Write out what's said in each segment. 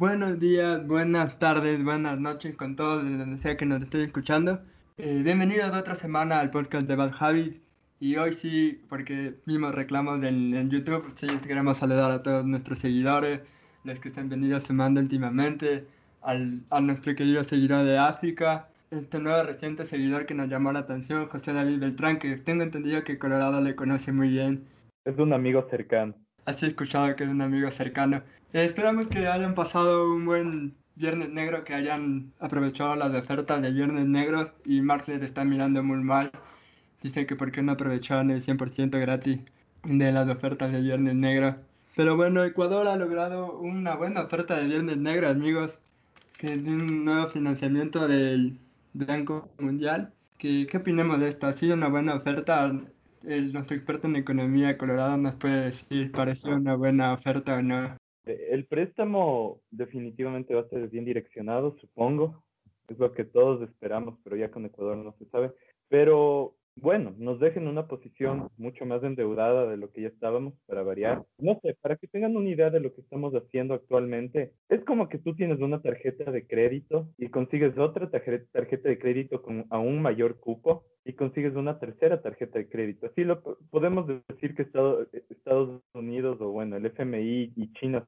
Buenos días, buenas tardes, buenas noches con todos desde donde sea que nos estén escuchando. Eh, bienvenidos otra semana al podcast de Bad Habit. Y hoy sí, porque vimos reclamos en, en YouTube, sí queremos saludar a todos nuestros seguidores, los que están venidos sumando últimamente, al, a nuestro querido seguidor de África, este nuevo reciente seguidor que nos llamó la atención, José David Beltrán, que tengo entendido que Colorado le conoce muy bien. Es un amigo cercano. Así he escuchado que es un amigo cercano. Eh, esperamos que hayan pasado un buen Viernes Negro, que hayan aprovechado las ofertas de Viernes Negros y Marx les está mirando muy mal. Dicen que por qué no aprovecharon el 100% gratis de las ofertas de Viernes Negro. Pero bueno, Ecuador ha logrado una buena oferta de Viernes Negro, amigos, que es un nuevo financiamiento del Banco Mundial. ¿Qué, qué opinamos de esto? ¿Ha sido una buena oferta? El, nuestro experto en economía Colorado nos puede decir, ¿pareció una buena oferta o no? El préstamo definitivamente va a ser bien direccionado, supongo. Es lo que todos esperamos, pero ya con Ecuador no se sabe. Pero bueno, nos dejen una posición mucho más endeudada de lo que ya estábamos para variar. No sé, para que tengan una idea de lo que estamos haciendo actualmente, es como que tú tienes una tarjeta de crédito y consigues otra tarjeta de crédito con aún mayor cupo y consigues una tercera tarjeta de crédito. Así lo podemos decir que Estados Unidos o bueno, el FMI y China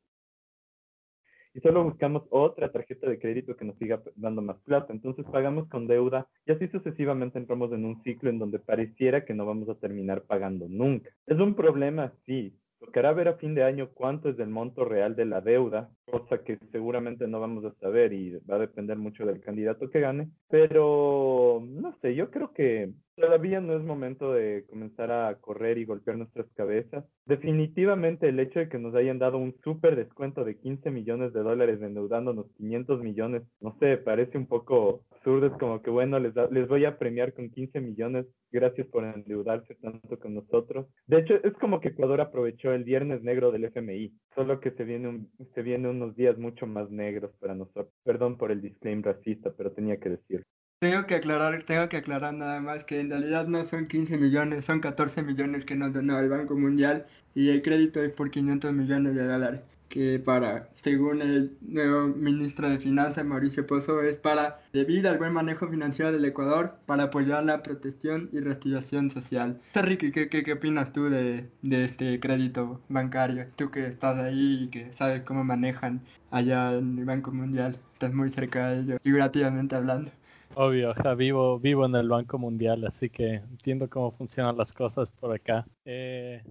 y solo buscamos otra tarjeta de crédito que nos siga dando más plata. Entonces pagamos con deuda y así sucesivamente entramos en un ciclo en donde pareciera que no vamos a terminar pagando nunca. Es un problema, sí. Tocará ver a fin de año cuánto es el monto real de la deuda, cosa que seguramente no vamos a saber y va a depender mucho del candidato que gane. Pero, no sé, yo creo que Todavía no es momento de comenzar a correr y golpear nuestras cabezas. Definitivamente el hecho de que nos hayan dado un súper descuento de 15 millones de dólares endeudándonos 500 millones, no sé, parece un poco absurdo. Es como que, bueno, les, les voy a premiar con 15 millones, gracias por endeudarse tanto con nosotros. De hecho, es como que Ecuador aprovechó el viernes negro del FMI, solo que se viene, se viene unos días mucho más negros para nosotros. Perdón por el disclaimer racista, pero tenía que decirlo. Tengo que aclarar, tengo que aclarar nada más que en realidad no son 15 millones, son 14 millones que nos donó el Banco Mundial y el crédito es por 500 millones de dólares, que para, según el nuevo ministro de Finanzas, Mauricio Pozo, es para, debido al buen manejo financiero del Ecuador, para apoyar la protección y reactivación social. Ricky, ¿qué, qué, qué opinas tú de, de este crédito bancario? Tú que estás ahí y que sabes cómo manejan allá en el Banco Mundial, estás muy cerca de ello, figurativamente hablando. Obvio, o vivo, vivo en el Banco Mundial, así que entiendo cómo funcionan las cosas por acá. Eh,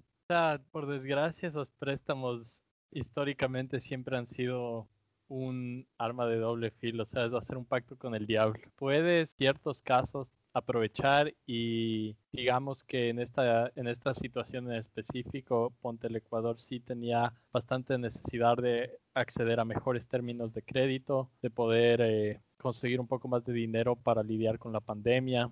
por desgracia, esos préstamos históricamente siempre han sido un arma de doble filo, o sea, es hacer un pacto con el diablo. Puedes, ciertos casos, aprovechar y digamos que en esta, en esta situación en específico, Ponte el Ecuador sí tenía bastante necesidad de acceder a mejores términos de crédito, de poder eh, conseguir un poco más de dinero para lidiar con la pandemia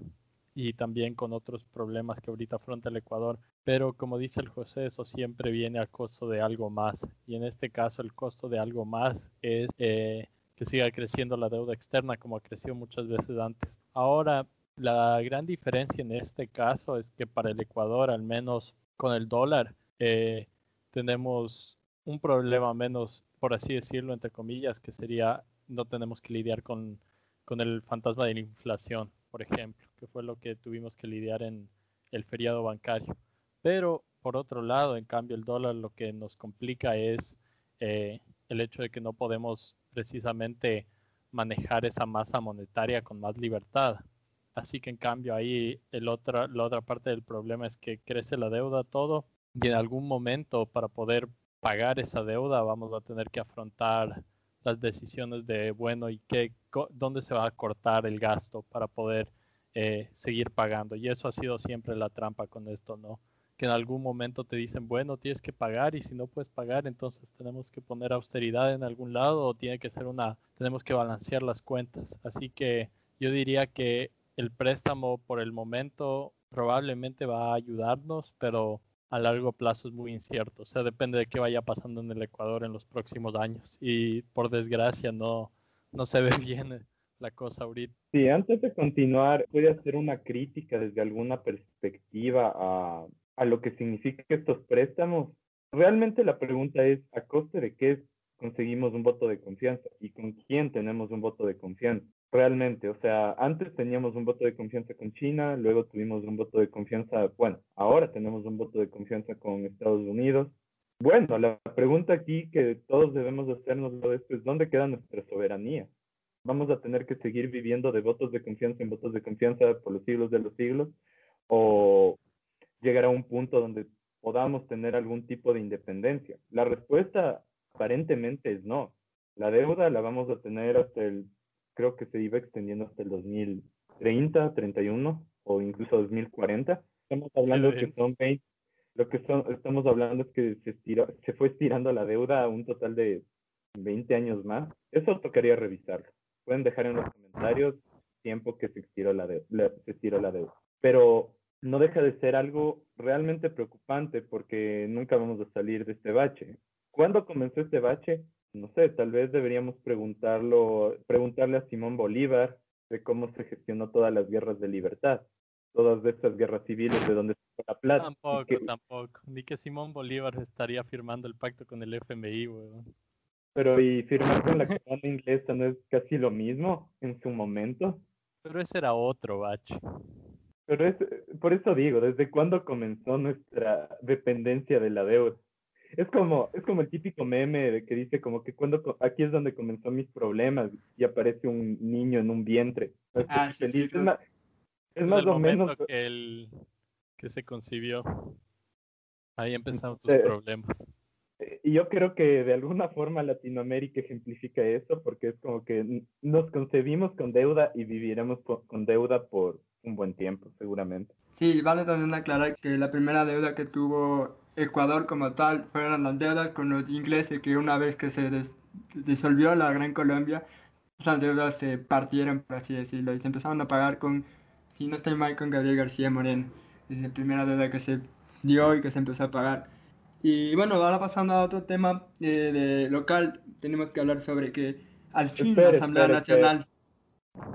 y también con otros problemas que ahorita afronta el Ecuador. Pero como dice el José, eso siempre viene a costo de algo más. Y en este caso el costo de algo más es eh, que siga creciendo la deuda externa como ha crecido muchas veces antes. Ahora, la gran diferencia en este caso es que para el Ecuador, al menos con el dólar, eh, tenemos un problema menos, por así decirlo, entre comillas, que sería no tenemos que lidiar con, con el fantasma de la inflación, por ejemplo, que fue lo que tuvimos que lidiar en el feriado bancario. Pero por otro lado, en cambio, el dólar lo que nos complica es eh, el hecho de que no podemos precisamente manejar esa masa monetaria con más libertad. Así que en cambio ahí el otra, la otra parte del problema es que crece la deuda todo y en algún momento para poder pagar esa deuda vamos a tener que afrontar las decisiones de, bueno, y qué, dónde se va a cortar el gasto para poder eh, seguir pagando. Y eso ha sido siempre la trampa con esto, ¿no? Que en algún momento te dicen, bueno, tienes que pagar y si no puedes pagar, entonces tenemos que poner austeridad en algún lado o tiene que ser una, tenemos que balancear las cuentas. Así que yo diría que el préstamo por el momento probablemente va a ayudarnos, pero a largo plazo es muy incierto. O sea, depende de qué vaya pasando en el Ecuador en los próximos años. Y por desgracia no, no se ve bien la cosa ahorita. Sí, antes de continuar, voy a hacer una crítica desde alguna perspectiva a, a lo que significa estos préstamos. Realmente la pregunta es, ¿a coste de qué conseguimos un voto de confianza y con quién tenemos un voto de confianza. Realmente, o sea, antes teníamos un voto de confianza con China, luego tuvimos un voto de confianza, bueno, ahora tenemos un voto de confianza con Estados Unidos. Bueno, la pregunta aquí que todos debemos hacernos es, ¿dónde queda nuestra soberanía? ¿Vamos a tener que seguir viviendo de votos de confianza en votos de confianza por los siglos de los siglos? ¿O llegar a un punto donde podamos tener algún tipo de independencia? La respuesta aparentemente es no. La deuda la vamos a tener hasta el, creo que se iba extendiendo hasta el 2030, 31 o incluso 2040. Estamos hablando que son 20, lo que son, estamos hablando es que se, se fue estirando la deuda a un total de 20 años más. Eso tocaría revisarlo. Pueden dejar en los comentarios tiempo que se estiró la, se estiró la deuda. Pero no deja de ser algo realmente preocupante porque nunca vamos a salir de este bache. ¿Cuándo comenzó este bache? No sé, tal vez deberíamos preguntarlo, preguntarle a Simón Bolívar de cómo se gestionó todas las guerras de libertad, todas estas guerras civiles de donde se la plata. Tampoco, tampoco. Ni que Simón Bolívar estaría firmando el pacto con el FMI, weón. Pero y firmar con la corona inglesa no es casi lo mismo en su momento. Pero ese era otro bache. Pero es, por eso digo, ¿desde cuándo comenzó nuestra dependencia de la deuda? Es como, es como el típico meme de que dice como que cuando aquí es donde comenzó mis problemas y aparece un niño en un vientre. Ah, es, más, es más o menos que el que se concibió. Ahí empezaron tus problemas. Eh, y yo creo que de alguna forma Latinoamérica ejemplifica eso porque es como que nos concebimos con deuda y viviremos con deuda por un buen tiempo, seguramente. Sí, vale también aclarar que la primera deuda que tuvo Ecuador como tal fueron las deudas con los ingleses, que una vez que se disolvió la Gran Colombia, esas deudas se partieron, por así decirlo, y se empezaron a pagar con, si no estoy mal, con Gabriel García Moreno. Es la primera deuda que se dio y que se empezó a pagar. Y bueno, ahora pasando a otro tema eh, de local, tenemos que hablar sobre que al fin la Asamblea Nacional...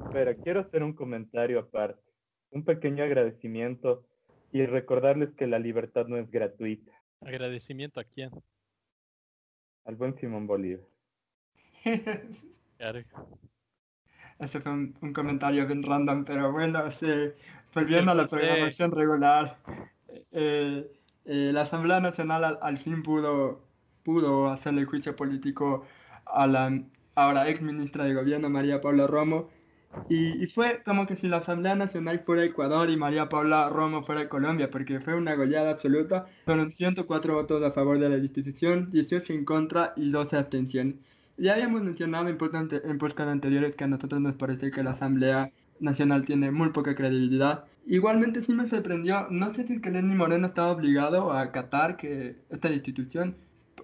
Espera, quiero hacer un comentario aparte un pequeño agradecimiento y recordarles que la libertad no es gratuita. ¿Agradecimiento a quién? Al buen Simón Bolívar. Ese fue un, comentario bien random, pero bueno, este, volviendo a la programación regular, eh, eh, la Asamblea Nacional al, fin pudo, pudo hacerle el juicio político a la ahora ex ministra de Gobierno, María Paula Romo, y, fue como que si la Asamblea Nacional fuera Ecuador y María Paula Romo fuera Colombia, porque fue una goleada absoluta. Fueron 104 votos a favor de la institución, 18 en contra y 12 abstenciones. Ya habíamos mencionado en podcast anteriores que a nosotros nos parece que la Asamblea Nacional tiene muy poca credibilidad. Igualmente sí me sorprendió, no sé si es que Lenny Moreno estaba obligado a acatar que esta institución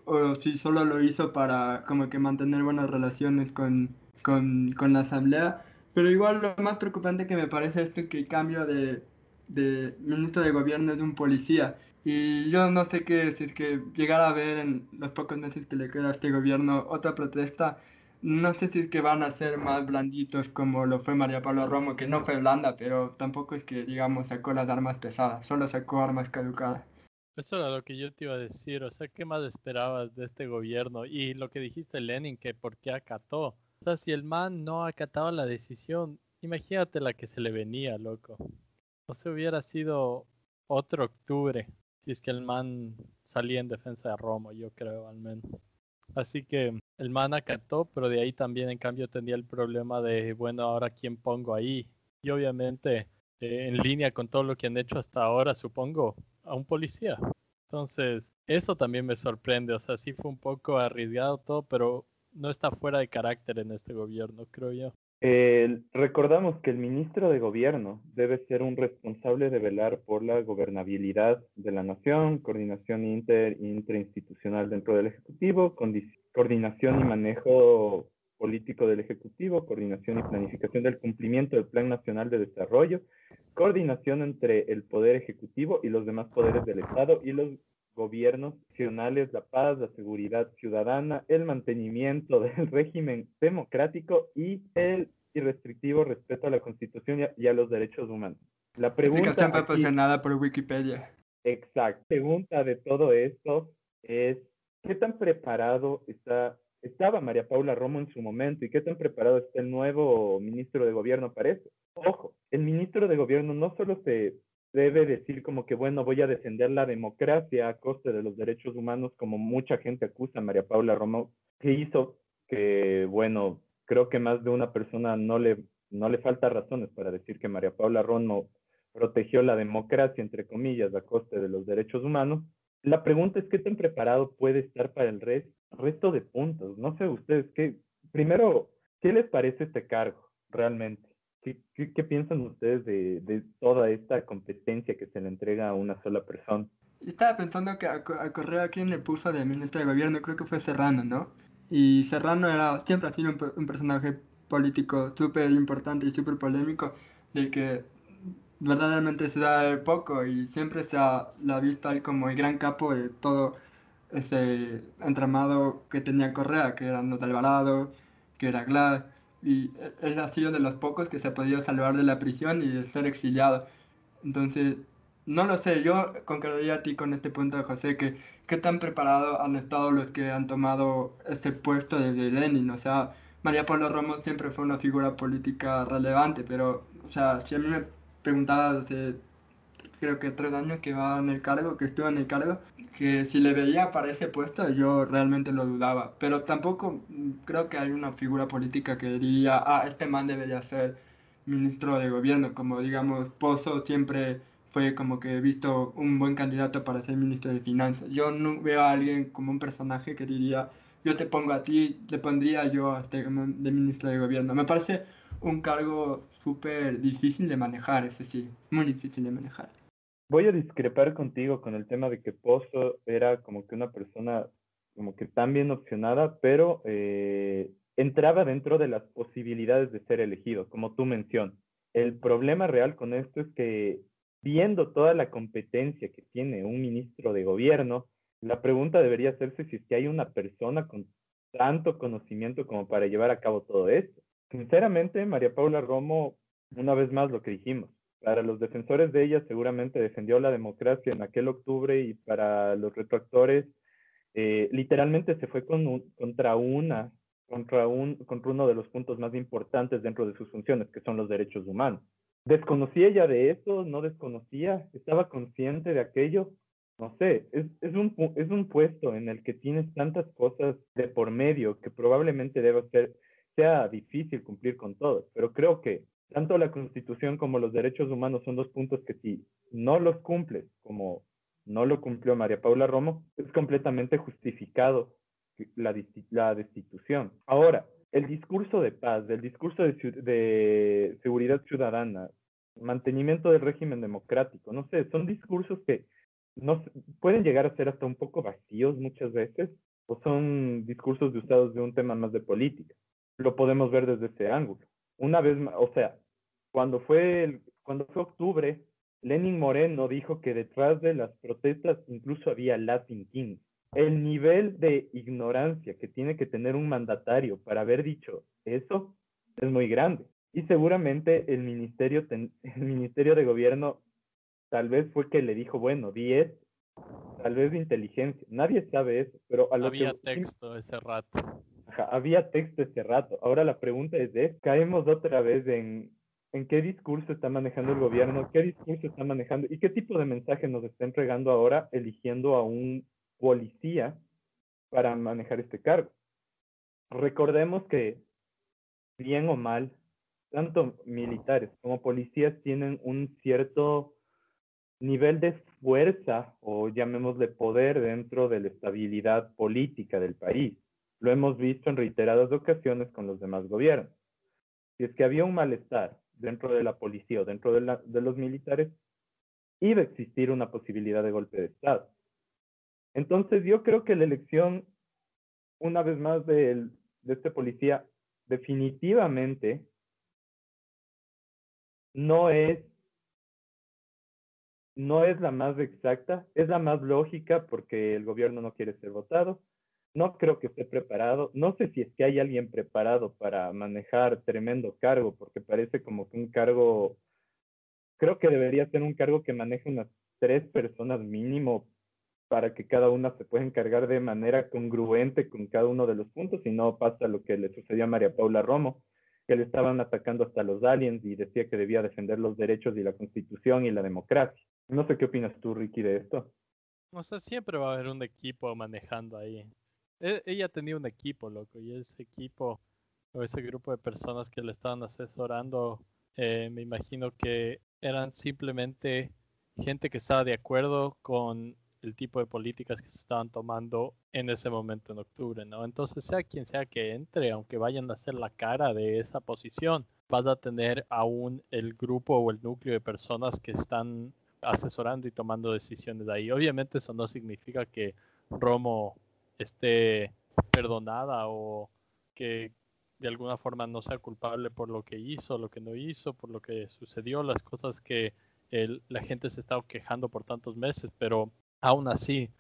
o si solo lo hizo para como que mantener buenas relaciones con, con, con la Asamblea pero igual lo más preocupante que me parece es que el cambio de, de ministro de gobierno es de un policía. Y yo no sé qué, si es que llegar a ver en los pocos meses que le queda a este gobierno otra protesta, no sé si es que van a ser más blanditos como lo fue María Pablo Romo, que no fue blanda, pero tampoco es que, digamos, sacó las armas pesadas, solo sacó armas caducadas. Eso era lo que yo te iba a decir, o sea, ¿qué más esperabas de este gobierno? Y lo que dijiste, Lenin, que por qué acató. O sea, si el man no acataba la decisión, imagínate la que se le venía, loco. O sea, hubiera sido otro octubre si es que el man salía en defensa de Romo, yo creo al menos. Así que el man acató, pero de ahí también en cambio tenía el problema de, bueno, ahora quién pongo ahí. Y obviamente eh, en línea con todo lo que han hecho hasta ahora, supongo, a un policía. Entonces, eso también me sorprende. O sea, sí fue un poco arriesgado todo, pero no está fuera de carácter en este gobierno, creo yo. recordamos que el ministro de Gobierno debe ser un responsable de velar por la gobernabilidad de la nación, coordinación inter, interinstitucional dentro del Ejecutivo, coordinación y manejo político del Ejecutivo, coordinación y planificación del cumplimiento del Plan Nacional de Desarrollo, coordinación entre el Poder Ejecutivo y los demás poderes del Estado y los gobiernos nacionales, la paz, la seguridad ciudadana, el mantenimiento del régimen democrático y el irrestrictivo respeto a la Constitución y a, los derechos humanos. La pregunta aquí, por Wikipedia. Exacto. Pregunta de todo esto es ¿qué tan preparado está estaba María Paula Romo en su momento y qué tan preparado está el nuevo ministro de gobierno para eso. Ojo, el ministro de gobierno no solo se debe decir como que, bueno, voy a defender la democracia a coste de los derechos humanos, como mucha gente acusa a María Paula Romo, que hizo que, bueno, creo que más de una persona no le, no le falta razones para decir que María Paula Romo protegió la democracia, entre comillas, a coste de los derechos humanos. La pregunta es qué tan preparado puede estar para el resto de puntos. No sé ustedes, ¿qué, primero, ¿qué les parece este cargo realmente? ¿Qué, piensan ustedes de, de, toda esta competencia que se le entrega a una sola persona? Estaba pensando que a, Correa quien le puso de ministro de gobierno, creo que fue Serrano, ¿no? Y Serrano era, siempre ha sido un, personaje político súper importante y súper polémico, del que verdaderamente se da poco y siempre se ha, la ha visto ahí como el gran capo de todo ese entramado que tenía Correa, que eran los Alvarado, que era Glass, y él ha sido de los pocos que se ha podido salvar de la prisión y de ser exiliado. Entonces, no lo sé, yo concordaría a ti con este punto, José, que qué tan preparados han estado los que han tomado este puesto de Lenin. O sea, María Polo Romo siempre fue una figura política relevante, pero, o sea, si a mí me preguntaba hace creo que tres años que va en el cargo, que estuvo en el cargo, que si le veía para ese puesto yo realmente lo dudaba. Pero tampoco mm, creo que hay una figura política que diría, ah, este man debería ser ministro de gobierno, como digamos, Pozo siempre fue como que he visto un buen candidato para ser ministro de finanzas. Yo no veo a alguien como un personaje que diría, yo te pongo a ti, te pondría yo a este de ministro de gobierno. Me parece un cargo súper difícil de manejar, ese sí, muy difícil de manejar. Voy a discrepar contigo con el tema de que Pozo era como que una persona como que tan bien opcionada, pero eh, entraba dentro de las posibilidades de ser elegido, como tú mencionas. El problema real con esto es que viendo toda la competencia que tiene un ministro de gobierno, la pregunta debería hacerse si es que hay una persona con tanto conocimiento como para llevar a cabo todo esto. Sinceramente, María Paula Romo, una vez más lo que dijimos, para los defensores de ella seguramente defendió la democracia en aquel octubre y para los retractores eh, literalmente se fue con contra una contra, un, contra uno de los puntos más importantes dentro de sus funciones, que son los derechos humanos. ¿Desconocía ella de eso? ¿No desconocía? ¿Estaba consciente de aquello? No sé, es, es, un, es un puesto en el que tienes tantas cosas de por medio que probablemente debe ser sea difícil cumplir con todo, pero creo que tanto la Constitución como los derechos humanos son dos puntos que si no los cumples, como no lo cumplió María Paula Romo, es completamente justificado la, destitución. Ahora, el discurso de paz, el discurso de, de seguridad ciudadana, mantenimiento del régimen democrático, no sé, son discursos que no, pueden llegar a ser hasta un poco vacíos muchas veces, o son discursos de usados de un tema más de política lo podemos ver desde ese ángulo. Una vez más, o sea, cuando fue, el, cuando fue octubre, Lenin Moreno dijo que detrás de las protestas incluso había Latin King. El nivel de ignorancia que tiene que tener un mandatario para haber dicho eso es muy grande. Y seguramente el ministerio, el ministerio de gobierno tal vez fue que le dijo, bueno, 10, tal vez de inteligencia. Nadie sabe eso, pero a lo Había texto ese rato había texto este rato. Ahora la pregunta es, caemos otra vez en, en qué discurso está manejando el gobierno, qué discurso está manejando y qué tipo de mensaje nos está entregando ahora eligiendo a un policía para manejar este cargo. Recordemos que, bien o mal, tanto militares como policías tienen un cierto nivel de fuerza o llamémosle poder dentro de la estabilidad política del país. Lo hemos visto en reiteradas ocasiones con los demás gobiernos. Si es que había un malestar dentro de la policía o dentro de, los militares, iba a existir una posibilidad de golpe de Estado. Entonces yo creo que la elección, una vez más, de, de este policía definitivamente no es no es la más exacta, es la más lógica porque el gobierno no quiere ser votado, no creo que esté preparado. No sé si es que hay alguien preparado para manejar tremendo cargo, porque parece como que un cargo, creo que debería ser un cargo que maneje unas tres personas mínimo para que cada una se pueda encargar de manera congruente con cada uno de los puntos y no pasa lo que le sucedió a María Paula Romo, que le estaban atacando hasta los aliens y decía que debía defender los derechos y la constitución y la democracia. No sé qué opinas tú, Ricky, de esto. O sea, siempre va a haber un equipo manejando ahí. E, ella tenía un equipo, loco, y ese equipo o ese grupo de personas que le estaban asesorando, eh, me imagino que eran simplemente gente que estaba de acuerdo con el tipo de políticas que se estaban tomando en ese momento en octubre, ¿no? Entonces, sea quien sea que entre, aunque vayan a ser la cara de esa posición, vas a tener aún el grupo o el núcleo de personas que están asesorando y tomando decisiones ahí. Obviamente eso no significa que Romo esté perdonada o que de alguna forma no sea culpable por lo que hizo, lo que no hizo, por lo que sucedió, las cosas que la gente se está quejando por tantos meses, pero aún así,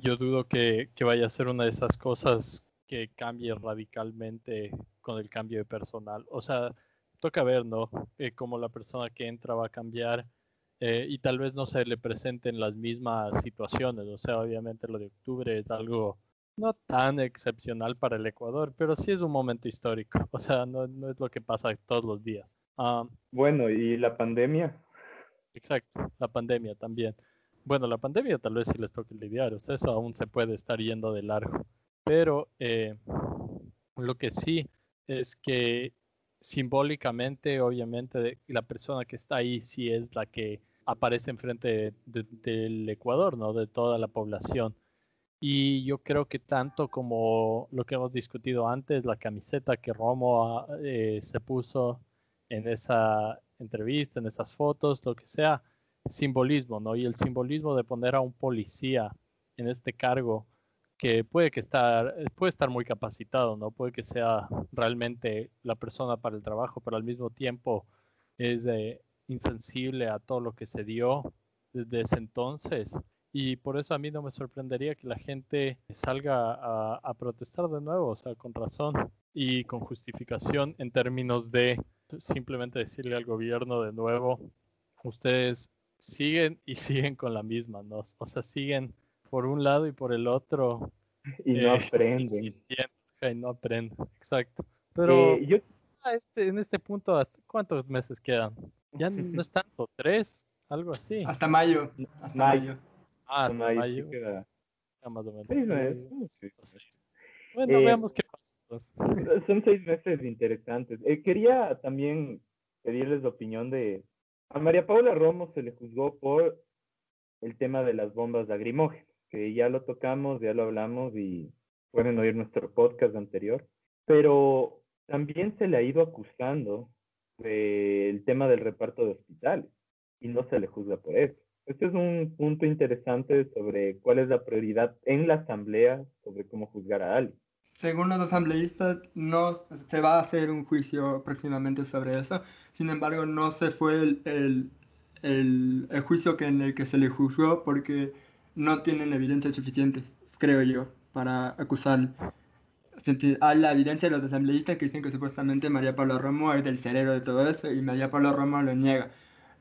yo dudo que, vaya a ser una de esas cosas que cambie radicalmente con el cambio de personal. O sea, toca ver, ¿no? Eh, cómo la persona que entra va a cambiar eh, y tal vez no se le presenten las mismas situaciones. O sea, obviamente lo de octubre es algo no tan excepcional para el Ecuador, pero sí es un momento histórico. O sea, no, es lo que pasa todos los días. Ah, bueno, ¿y la pandemia? Exacto, la pandemia también. Bueno, la pandemia tal vez sí les toque lidiar, o sea, eso aún se puede estar yendo de largo. Pero eh, lo que sí es que simbólicamente, obviamente, la persona que está ahí sí es la que aparece enfrente del Ecuador, ¿no? De toda la población. Y yo creo que tanto como lo que hemos discutido antes, la camiseta que Romo eh, se puso en esa entrevista, en esas fotos, lo que sea, simbolismo, ¿no? Y el simbolismo de poner a un policía en este cargo que puede que estar, puede estar muy capacitado, ¿no? Puede que sea realmente la persona para el trabajo, pero al mismo tiempo es insensible a todo lo que se dio desde ese entonces. Y por eso a mí no me sorprendería que la gente salga a, a protestar de nuevo, o sea, con razón y con justificación en términos de simplemente decirle al gobierno de nuevo, ustedes siguen y siguen con la misma, ¿no? O sea, siguen por un lado y por el otro. Y no eh, aprenden. Y no aprenden, exacto. Pero eh, yo... este, en este punto, ¿cuántos meses quedan? Ya no es tanto, tres, algo así. Hasta mayo. Hasta mayo. Ah, hasta mayo. Queda... más o menos. Bueno, eh, veamos qué pasa. Son seis meses interesantes. quería también pedirles la opinión de, a María Paula Romo se le juzgó por el tema de las bombas lacrimógenas, que ya lo tocamos, ya lo hablamos y pueden oír nuestro podcast anterior, pero también se le ha ido acusando del tema del reparto de hospitales y no se le juzga por eso. Este es un punto interesante sobre cuál es la prioridad en la asamblea sobre cómo juzgar a alguien según los asambleístas, no se va a hacer un juicio próximamente sobre eso. Sin embargo, no se fue el, el, el, juicio que en el que se le juzgó porque no tienen evidencia suficiente, creo yo, para acusar. Hay la evidencia de los asambleístas que dicen que supuestamente María Paula Romo es del cerebro de todo eso y María Paula Romo lo niega.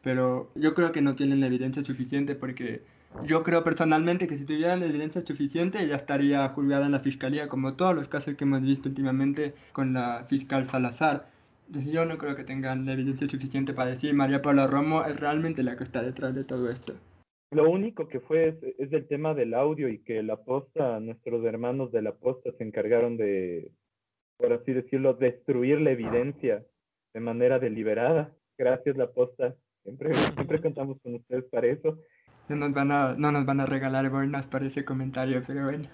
Pero yo creo que no tienen evidencia suficiente porque yo creo personalmente que si tuvieran evidencia suficiente ya estaría juzgada en la fiscalía, como todos los casos que hemos visto últimamente con la fiscal Salazar. Entonces yo no creo que tengan la evidencia suficiente para decir María Paula Romo es realmente la que está detrás de todo esto. Lo único que fue es, el tema del audio y que la posta, nuestros hermanos de la posta se encargaron de, por así decirlo, destruir la evidencia de manera deliberada. Gracias la posta. Siempre, siempre contamos con ustedes para eso. No nos van a, no nos van a regalar boinas para ese comentario, pero bueno.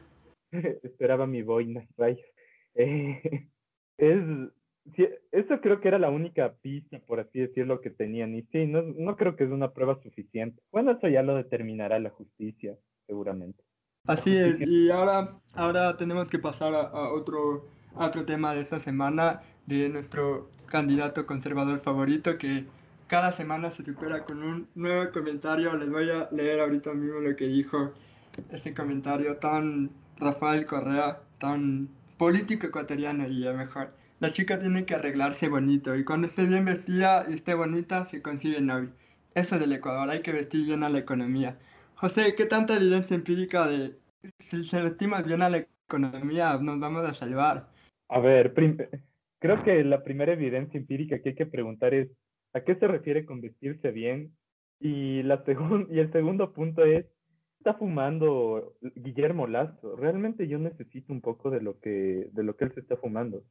Esperaba mi boina, rayos. Eh, es, eso creo que era la única pista, por así decirlo, que tenían. Y sí, no, no creo que es una prueba suficiente. Bueno, eso ya lo determinará la justicia, seguramente. Así es, y ahora, ahora tenemos que pasar a, otro, a otro tema de esta semana de nuestro candidato conservador favorito, que cada semana se supera con un nuevo comentario. Les voy a leer ahorita mismo lo que dijo este comentario tan Rafael Correa, tan político ecuatoriano y mejor. La chica tiene que arreglarse bonito y cuando esté bien vestida y esté bonita se consigue novio. Eso del Ecuador, hay que vestir bien a la economía. José, ¿qué tanta evidencia empírica de si se estima bien a la economía nos vamos a salvar? A ver, creo que la primera evidencia empírica que hay que preguntar es ¿a qué se refiere con vestirse bien? Y, la y el segundo punto es, está fumando Guillermo Lazo. Realmente yo necesito un poco de lo que, de lo que él se está fumando.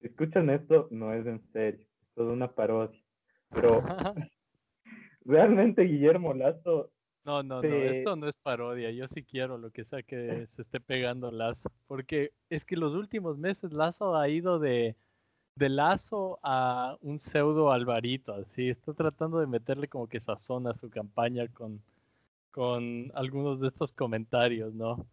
Si escuchan esto, no es en serio, es toda una parodia. Pero realmente Guillermo Lazo no, no, no, esto no es parodia. Yo sí quiero lo que sea que se esté pegando Lazo. Porque es que los últimos meses Lazo ha ido de, de Lazo a un pseudo Alvarito. Así está tratando de meterle como que sazón a su campaña con, con algunos de estos comentarios, ¿no?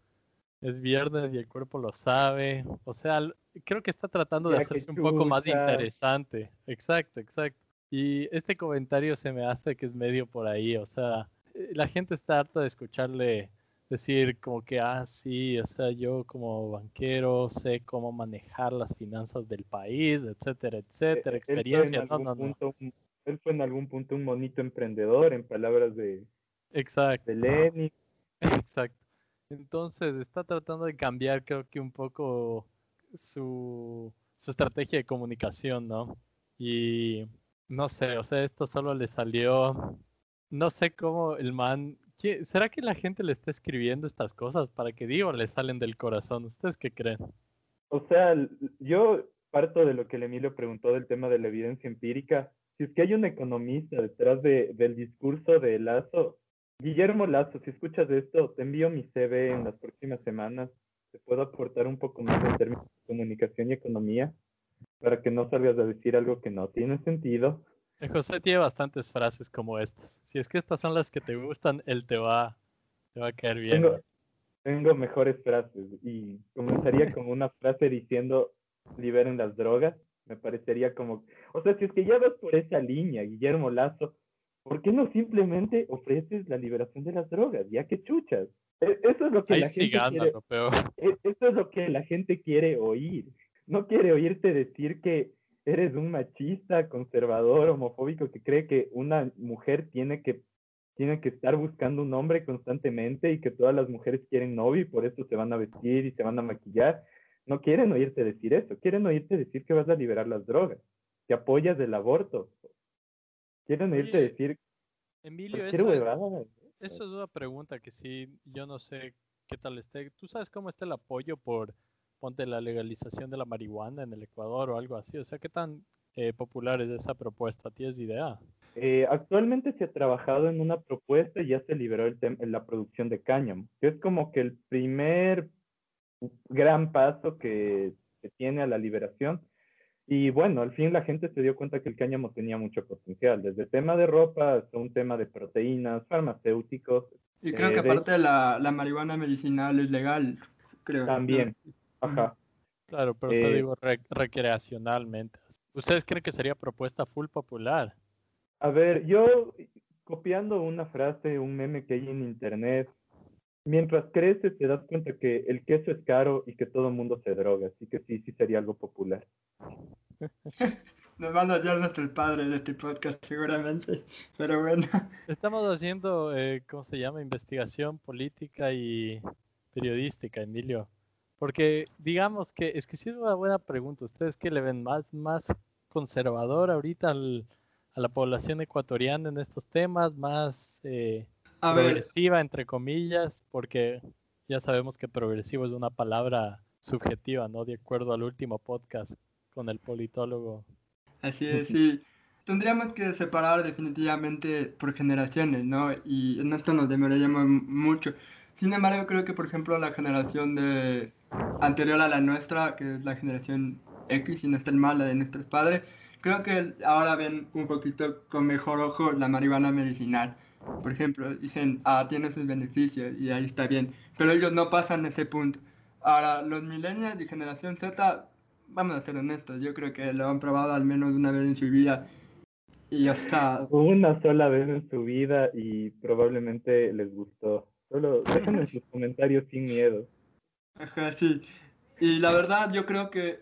Es viernes y el cuerpo lo sabe. O sea, creo que está tratando de hacerse un poco más interesante. Exacto, exacto. Y este comentario se me hace que es medio por ahí. O sea, eh, la gente está harta de escucharle decir como que, ah, sí, o sea, yo como banquero sé cómo manejar las finanzas del país, etcétera, e, etcétera, experiencia. No, no, no. él fue en algún punto un monito emprendedor, en palabras de, Exacto. de Lenin. Exacto. Entonces está tratando de cambiar, creo que un poco su, su estrategia de comunicación, ¿no? Y no sé, o sea, esto solo le salió no sé cómo el man. ¿Será que la gente le está escribiendo estas cosas para que digo le salen del corazón? ¿Ustedes qué creen? O sea, yo parto de lo que Emilio preguntó del tema de la evidencia empírica. Si es que hay un economista detrás de, del discurso de Lazo, Guillermo Lazo, si escuchas esto, te envío mi CV en las próximas semanas. Te puedo aportar un poco más en términos de comunicación y economía para que no salgas a decir algo que no tiene sentido. José tiene bastantes frases como estas. Si es que estas son las que te gustan, él te va, te va a caer bien. Tengo, mejores frases y comenzaría con una frase diciendo liberen las drogas. Me parecería como, o sea, si es que ya vas por esa línea, Guillermo Lazo, ¿por qué no simplemente ofreces la liberación de las drogas? Ya que chuchas. E, eso es lo que la gente quiere. E, eso es lo que la gente quiere oír. No quiere oírte decir que eres un machista, conservador, homofóbico que cree que una mujer tiene que, tiene que estar buscando un hombre constantemente y que todas las mujeres quieren novio y por eso se van a vestir y se van a maquillar. No quieren oírte decir eso, quieren oírte decir que vas a liberar las drogas, que apoyas el aborto. Quieren oírte decir... Emilio, eso es, eso es una pregunta que sí, yo no sé qué tal esté. ¿Tú sabes cómo está el apoyo por ponte la legalización de la marihuana en el Ecuador o algo así. O sea, ¿qué tan eh, popular es esa propuesta? ¿Tienes idea? Eh, actualmente se ha trabajado en una propuesta y ya se liberó el la producción de cáñamo, que es como que el primer gran paso que, se tiene a la liberación. Y bueno, al fin la gente se dio cuenta que el cáñamo tenía mucho potencial, desde el tema de ropa hasta un tema de proteínas, farmacéuticos. Y creo que eh, aparte de... la, la marihuana medicinal es legal, creo. También, Ajá. Claro, pero eso eh, digo recreacionalmente. ¿Ustedes creen que sería propuesta full popular? A ver, yo copiando una frase, un meme que hay en internet, mientras creces te das cuenta que el queso es caro y que todo el mundo se droga, así que sí, sí sería algo popular. Nos van a odiar nuestros padres de este podcast seguramente, pero bueno. Estamos haciendo, eh, ¿cómo se llama? Investigación política y periodística, Emilio. Porque digamos que es que sí es una buena pregunta. ¿Ustedes qué le ven más, más conservador ahorita a la población ecuatoriana en estos temas? ¿Más eh, progresiva, entre comillas? Porque ya sabemos que progresivo es una palabra subjetiva, ¿no? De acuerdo al último podcast con el politólogo. Así es, sí. Tendríamos que separar definitivamente por generaciones, ¿no? Y en esto nos demoraríamos mucho. Sin embargo, creo que, por ejemplo, la generación de anterior a la nuestra, que es la generación X, y no está mal, la de nuestros padres, creo que ahora ven un poquito con mejor ojo la marihuana medicinal. Por ejemplo, dicen, ah, tiene sus beneficios y ahí está bien. Pero ellos no pasan ese punto. Ahora, los millennials y generación Z, vamos a ser honestos, yo creo que lo han probado al menos una vez en su vida. Y ya está. Una sola vez en su vida y probablemente les gustó. Solo déjenme sus comentarios sin miedo. Ajá, sí. Y la verdad, yo creo que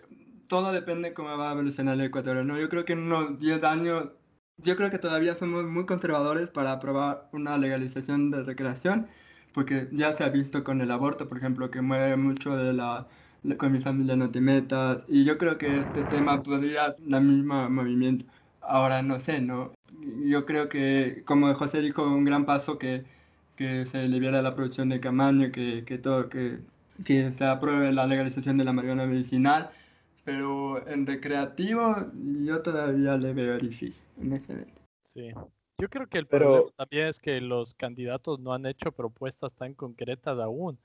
todo depende cómo va a evolucionar el Ecuador, ¿no? Yo creo que en unos 10 años, yo creo que todavía somos muy conservadores para aprobar una legalización de recreación, porque ya se ha visto con el aborto, por ejemplo, que mueve mucho de la, con mi familia no te metas, y yo creo que este tema podría la misma movimiento. Ahora no sé, ¿no? Yo creo que, como José dijo, un gran paso que, que se libera la producción de camaño, que, que todo, que, que se apruebe la legalización de la marihuana medicinal, pero en recreativo yo todavía le veo difícil, Sí. Yo creo que el problema también es que los candidatos no han hecho propuestas tan concretas aún.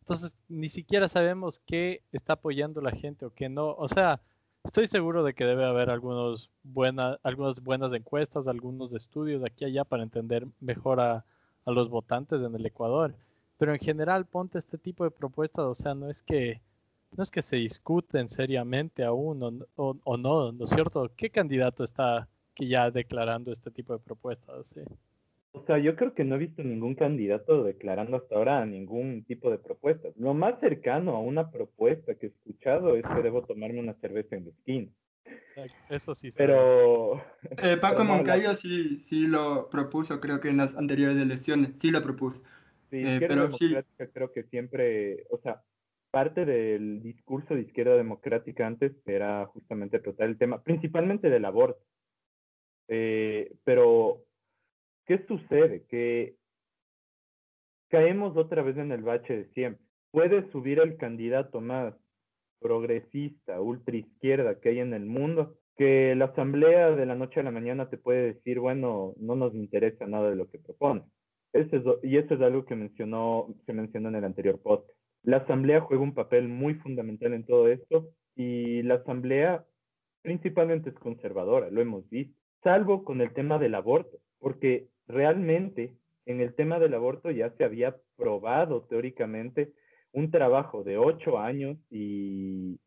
Entonces, ni siquiera sabemos qué está apoyando la gente o qué no. O sea, estoy seguro de que debe haber algunos buena, algunas buenas encuestas, algunos estudios aquí y allá para entender mejor a, a los votantes en el Ecuador. Pero en general, ponte este tipo de propuestas. O sea, no es que no es que se discuten seriamente aún o, o, no, ¿no es cierto? ¿Qué candidato está que ya declarando este tipo de propuestas? ¿sí? O sea, yo creo que no he visto ningún candidato declarando hasta ahora ningún tipo de propuesta. Lo más cercano a una propuesta que he escuchado es que debo tomarme una cerveza en la esquina. Eso sí. Pero... Eh, Paco Moncayo sí, sí lo propuso, creo que en las anteriores elecciones, sí lo propuso. Sí, eh, pero sí. creo que siempre, o sea, parte del discurso de izquierda democrática antes era justamente tratar el tema, principalmente del aborto. Eh, pero, ¿qué sucede? Que caemos otra vez en el bache de siempre. Puede subir el candidato más progresista, ultra izquierda que hay en el mundo, que la asamblea de la noche a la mañana te puede decir, bueno, no nos interesa nada de lo que propone. y eso es algo que mencionó, se mencionó en el anterior podcast. La asamblea juega un papel muy fundamental en todo esto y la asamblea principalmente es conservadora, lo hemos visto, salvo con el tema del aborto, porque realmente en el tema del aborto ya se había probado teóricamente un trabajo de ocho años y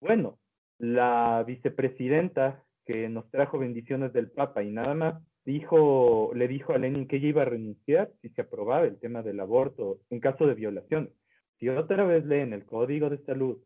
bueno, la vicepresidenta que nos trajo bendiciones del Papa y nada más dijo, le dijo a Lenin que ella iba a renunciar si se aprobaba el tema del aborto en caso de violaciones. Si otra vez leen el Código de Salud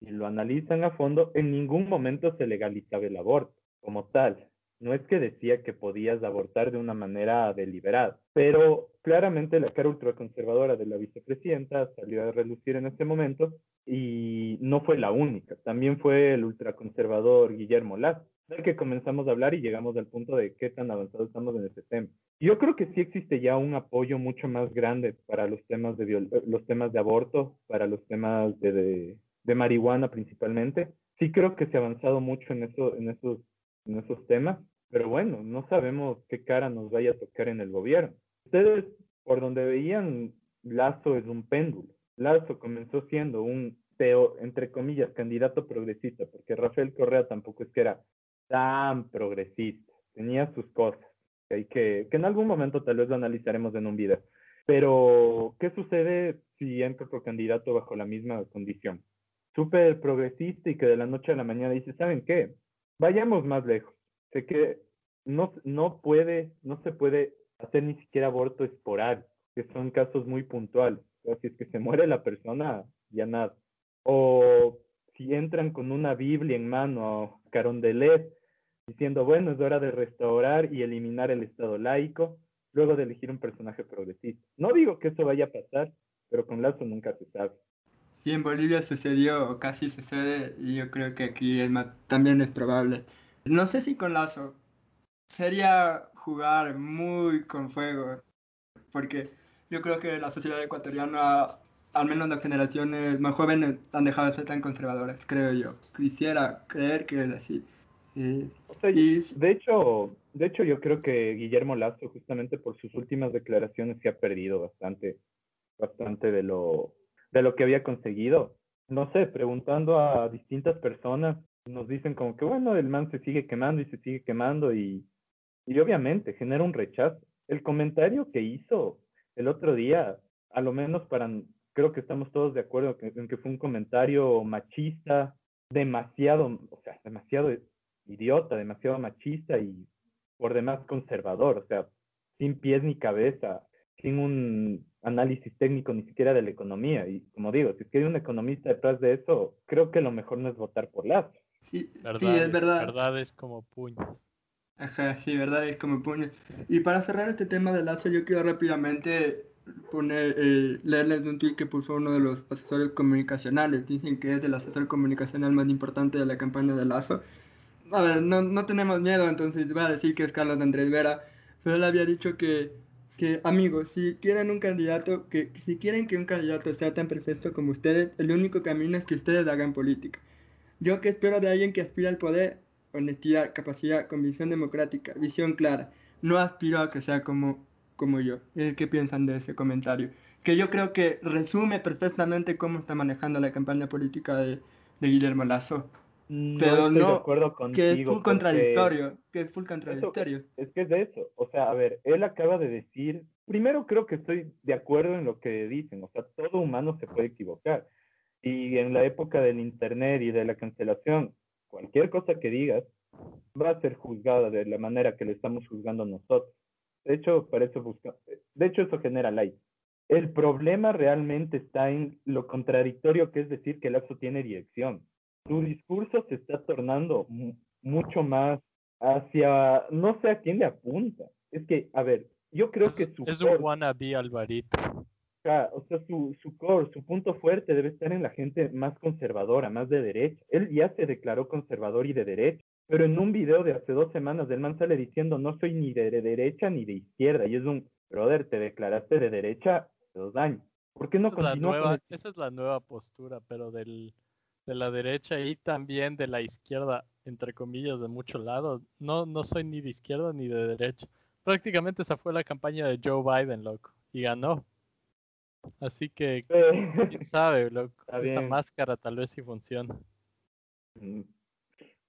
y lo analizan a fondo, en ningún momento se legalizaba el aborto como tal. No es que decía que podías abortar de una manera deliberada, pero claramente la cara ultraconservadora de la vicepresidenta salió a relucir en ese momento y no fue la única. También fue el ultraconservador Guillermo Lazo, del que comenzamos a hablar y llegamos al punto de qué tan avanzados estamos en este tema. Yo creo que sí existe ya un apoyo mucho más grande para los temas de, los temas de aborto, para los temas de, de, marihuana principalmente. Sí creo que se ha avanzado mucho en, eso, en, esos, en esos temas, pero bueno, no sabemos qué cara nos vaya a tocar en el gobierno. Ustedes, por donde veían, Lazo es un péndulo. Lazo comenzó siendo un, teo, entre comillas, candidato progresista, porque Rafael Correa tampoco es que era tan progresista, tenía sus cosas que, que en algún momento tal vez lo analizaremos en un video. Pero, ¿qué sucede si entra otro candidato bajo la misma condición? Súper progresista y que de la noche a la mañana dice, ¿saben qué? Vayamos más lejos. Sé que no, no puede, no se puede hacer ni siquiera aborto esporádico, que son casos muy puntuales. O si es que se muere la persona, ya nada. O si entran con una Biblia en mano, carondelet, diciendo, bueno, es hora de restaurar y eliminar el Estado laico, luego de elegir un personaje progresista. No digo que eso vaya a pasar, pero con Lazo nunca se sabe. Sí, en Bolivia sucedió o casi sucede y yo creo que aquí también es probable. No sé si con Lazo sería jugar muy con fuego, porque yo creo que la sociedad ecuatoriana, al menos las generaciones más jóvenes, han dejado de ser tan conservadoras, creo yo. Quisiera creer que es así de hecho, de hecho, yo creo que Guillermo Lazo, justamente por sus últimas declaraciones, se ha perdido bastante, bastante de lo, de lo que había conseguido. No sé, preguntando a distintas personas, nos dicen como que, bueno, el man se sigue quemando y se sigue quemando y, y obviamente genera un rechazo. El comentario que hizo el otro día, a lo menos para, creo que estamos todos de acuerdo en que fue un comentario machista, demasiado, o sea, demasiado idiota, demasiado machista y por demás conservador, o sea, sin pies ni cabeza, sin un análisis técnico ni siquiera de la economía. Y como digo, si es que hay un economista detrás de eso, creo que lo mejor no es votar por Lazo. Sí, sí, es verdad. Verdad es como puño. Ajá, sí, verdad es como puño. Y para cerrar este tema de Lazo, yo quiero rápidamente poner, eh, leerles un tweet que puso uno de los asesores comunicacionales. Dicen que es el asesor comunicacional más importante de la campaña de Lazo. A ver, no, no tenemos miedo, entonces voy a decir que es Carlos Andrés Vera. Pero él había dicho que, que, amigos, si quieren un candidato, que si quieren que un candidato sea tan perfecto como ustedes, el único camino es que ustedes hagan política. Yo que espero de alguien que aspira al poder, honestidad, capacidad, convicción democrática, visión clara. No aspiro a que sea como como yo. ¿Qué piensan de ese comentario? Que yo creo que resume perfectamente cómo está manejando la campaña política de, Guillermo Lazo. pero no, de acuerdo contigo, que es full contradictorio, que es full contradictorio. es que es de eso, o sea, a ver, él acaba de decir, primero creo que estoy de acuerdo en lo que dicen, o sea, todo humano se puede equivocar. Y en la época del internet y de la cancelación, cualquier cosa que digas va a ser juzgada de la manera que le estamos juzgando nosotros. De hecho, para eso busca, de hecho eso genera like. El problema realmente está en lo contradictorio que es decir que el Lazo tiene dirección. Su discurso se está tornando mucho más hacia, no sé a quién le apunta. Es que, a ver, yo creo que su... Es un wannabe Alvarito. O sea, su, su core, su punto fuerte debe estar en la gente más conservadora, más de derecha. Él ya se declaró conservador y de derecha. Pero en un video de hace dos semanas, del man sale diciendo, no soy ni de derecha ni de izquierda. Y es un, brother, te declaraste de derecha hace dos años. ¿Por qué no continúa Esa es la nueva postura, pero del, de la derecha y también de la izquierda, entre comillas, de muchos lados. No, no soy ni de izquierda ni de derecha. Prácticamente esa fue la campaña de Joe Biden, loco. Y ganó. Así que, quién sabe, loco. Esa máscara tal vez sí funciona. Mm,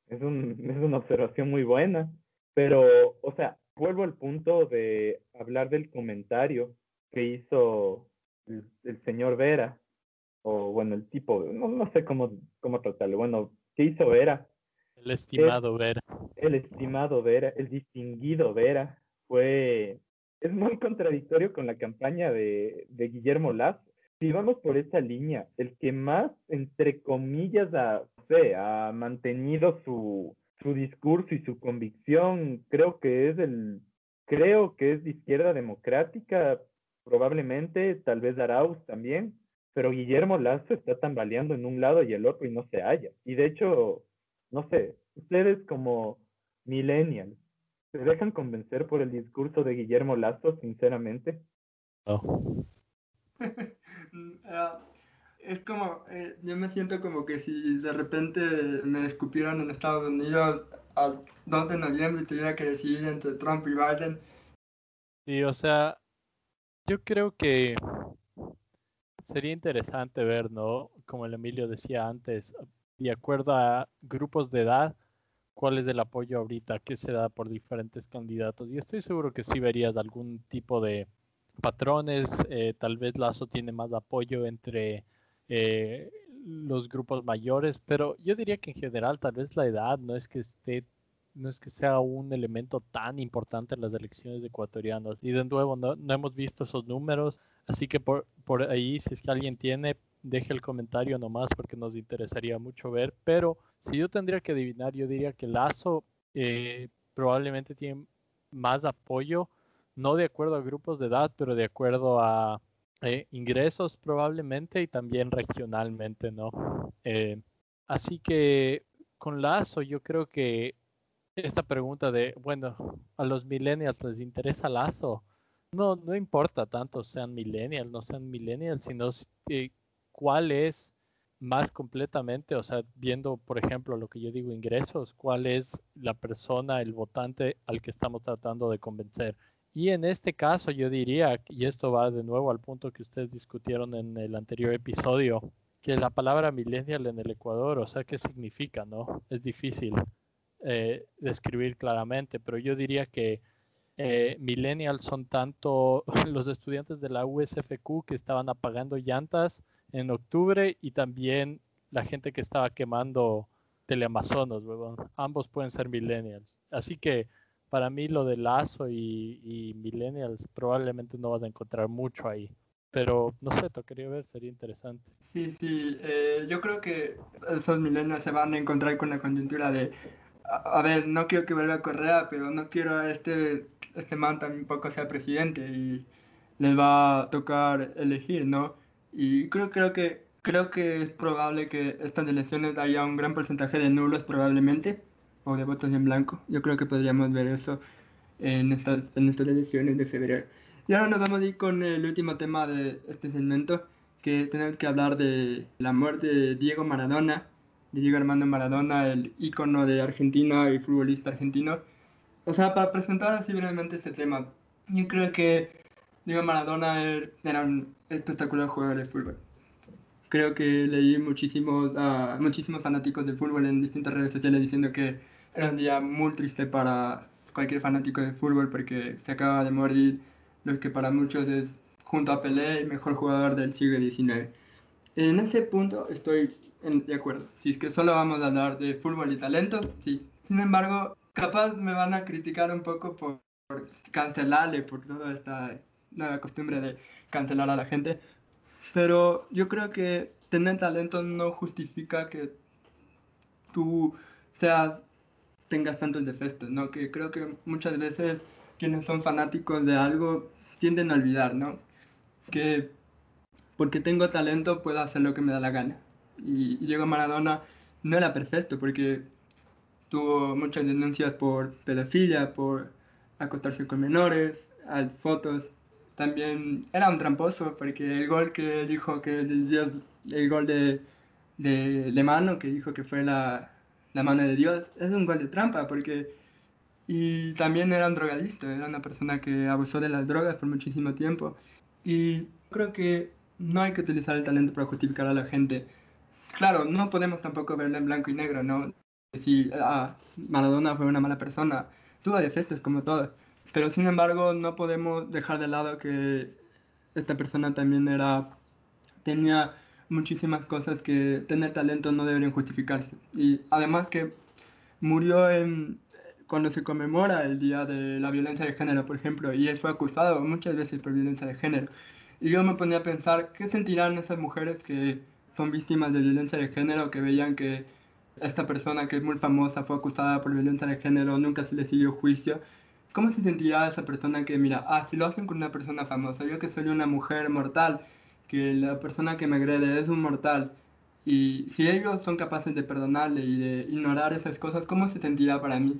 es, un, es una observación muy buena, pero, o sea, vuelvo al punto de hablar del comentario que hizo el, señor Vera, o bueno, el tipo, no, no sé cómo, cómo tratarlo, bueno, ¿qué hizo Vera? El estimado Vera. El estimado Vera, el distinguido Vera, fue, es muy contradictorio con la campaña de, de Guillermo Lazo. Si vamos por esa línea, el que más, entre comillas, a, ha mantenido su, su discurso y su convicción, creo que es el, creo que es de izquierda democrática, probablemente, tal vez Arauz también, pero Guillermo Lazo está tambaleando en un lado y el otro y no se halla. Y de hecho, no sé, ustedes como millennials, ¿se dejan convencer por el discurso de Guillermo Lazo, sinceramente? No. Ah, es como, eh, yo me siento como que si de repente me escupieran en Estados Unidos al 2 de noviembre y tuviera que decidir entre Trump y Biden. Sí, o sea, yo creo que sería interesante ver, ¿no? Como el Emilio decía antes, de acuerdo a grupos de edad, cuál es el apoyo ahorita que se da por diferentes candidatos. Y estoy seguro que sí verías algún tipo de patrones, eh, tal vez Lazo tiene más apoyo entre eh, los grupos mayores, pero yo diría que en general tal vez la edad no es que esté, no es que sea un elemento tan importante en las elecciones ecuatorianas. Y de nuevo, no, no hemos visto esos números, así que por, por ahí, si es que alguien tiene, deje el comentario nomás porque nos interesaría mucho ver. Pero si yo tendría que adivinar, yo diría que Lazo eh, probablemente tiene más apoyo, no de acuerdo a grupos de edad, pero de acuerdo a eh, ingresos probablemente y también regionalmente, ¿no? Eh, así que con Lazo yo creo que esta pregunta de, bueno, a los millennials les interesa Lazo, no, no importa tanto sean millennials, no sean millennials, sino eh, cuál es más completamente, o sea, viendo, por ejemplo, lo que yo digo, ingresos, cuál es la persona, el votante al que estamos tratando de convencer. Y en este caso yo diría, y esto va de nuevo al punto que ustedes discutieron en el anterior episodio, que la palabra millennial en el Ecuador, o sea, ¿qué significa? ¿No? Es difícil eh, describir claramente, pero yo diría que eh, millennials son tanto los estudiantes de la USFQ que estaban apagando llantas en octubre y también la gente que estaba quemando teleamazonas, ambos pueden ser millennials. Así que para mí lo de Lazo y, Millennials probablemente no vas a encontrar mucho ahí. Pero no sé, quería ver, sería interesante. Sí, sí, eh, yo creo que esos millennials se van a encontrar con la coyuntura de, a, ver, no quiero que vuelva Correa, pero no quiero a este, este man también poco sea presidente. Y les va a tocar elegir, ¿no? Y creo, creo, que, creo que es probable que estas elecciones haya un gran porcentaje de nulos probablemente, o de votos en blanco. Yo creo que podríamos ver eso en estas, en estas elecciones de febrero. Y ahora nos vamos a ir con el último tema de este segmento, que tenemos que hablar de la muerte de Diego Maradona, de Diego Armando Maradona, el ícono de Argentina y futbolista argentino. O sea, para presentar así brevemente este tema, yo creo que Diego Maradona er, era un espectacular jugador de fútbol. Creo que leí muchísimos, uh, muchísimos fanáticos de fútbol en distintas redes sociales diciendo que era un día muy triste para cualquier fanático de fútbol porque se acaba de morir lo que para muchos es, junto a Pelé, el mejor jugador del siglo XIX. En ese punto estoy de acuerdo. Si es que solo vamos a hablar de fútbol y talento, sí. Sin embargo, capaz me van a criticar un poco por, cancelarle, por toda esta nueva costumbre de cancelar a la gente. Pero yo creo que tener talento no justifica que tú seas, tengas tantos defectos, ¿no? Que creo que muchas veces quienes son fanáticos de algo tienden a olvidar, ¿no? Que porque tengo talento puedo hacer lo que me da la gana. Y, Diego Maradona no era perfecto porque tuvo muchas denuncias por pedofilia, por acostarse con menores, al fotos. También era un tramposo porque el gol que dijo que el, el gol de, de, de, mano, que dijo que fue la, la mano de Dios, es un gol de trampa porque y también era un drogadicto, era una persona que abusó de las drogas por muchísimo tiempo. Y creo que no hay que utilizar el talento para justificar a la gente. Claro, no podemos tampoco verlo en blanco y negro, ¿no? Si ah, Maradona fue una mala persona, tuvo defectos como todos. Pero sin embargo, no podemos dejar de lado que esta persona también era, tenía muchísimas cosas que tener talento no deberían justificarse. Y además que murió cuando se conmemora el Día de la Violencia de Género, por ejemplo, y él fue acusado muchas veces por violencia de género. Y yo me ponía a pensar, ¿qué sentirán esas mujeres que son víctimas de violencia de género, que veían que esta persona que es muy famosa fue acusada por violencia de género, nunca se le siguió juicio? ¿Cómo se sentirá esa persona que, mira, ah, si lo hacen con una persona famosa, yo que soy una mujer mortal, que la persona que me agrede es un mortal, y si ellos son capaces de perdonarle y de ignorar esas cosas, ¿cómo se sentirá para mí?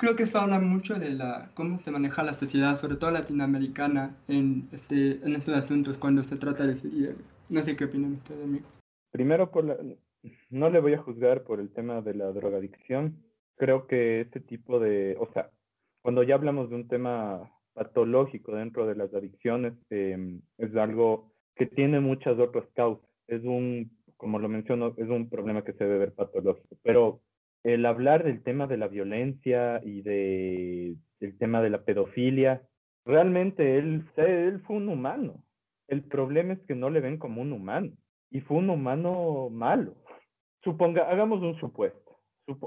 creo que esto habla mucho de la, cómo se maneja la sociedad, sobre todo latinoamericana, en, este, en estos asuntos cuando se trata de. No sé qué opinan ustedes, amigo. Primero, por no le voy a juzgar por el tema de la drogadicción. Creo que este tipo de, o sea, cuando ya hablamos de un tema patológico dentro de las adicciones, em, es algo que tiene muchas otras causas. Es un, como lo menciono, es un problema que se debe ver patológico. Pero el hablar del tema de la violencia y de, del tema de la pedofilia, realmente él, él fue un humano. El problema es que no le ven como un humano y fue un humano malo. Suponga, hagamos un supuesto.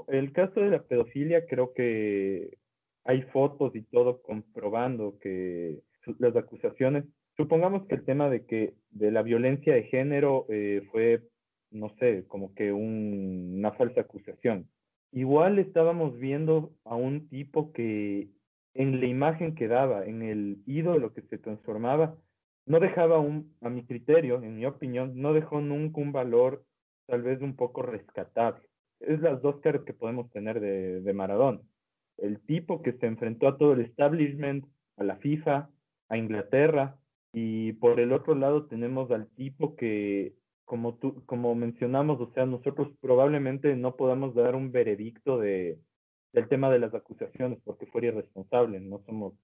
el caso de la pedofilia creo que hay fotos y todo comprobando que las acusaciones, supongamos que el tema de que de la violencia de género eh, fue, no sé, como que una falsa acusación. Igual estábamos viendo a un tipo que en la imagen que daba, en el ídolo que se transformaba, no dejaba un, a mi criterio, en mi opinión, no dejó nunca un valor tal vez un poco rescatable. Es las dos caras que podemos tener de, de Maradona. El tipo que se enfrentó a todo el establishment, a la FIFA, a Inglaterra, y por el otro lado tenemos al tipo que como, tú, como mencionamos, o sea, nosotros probablemente no podamos dar un veredicto de, del tema de las acusaciones porque fuera irresponsable, no somos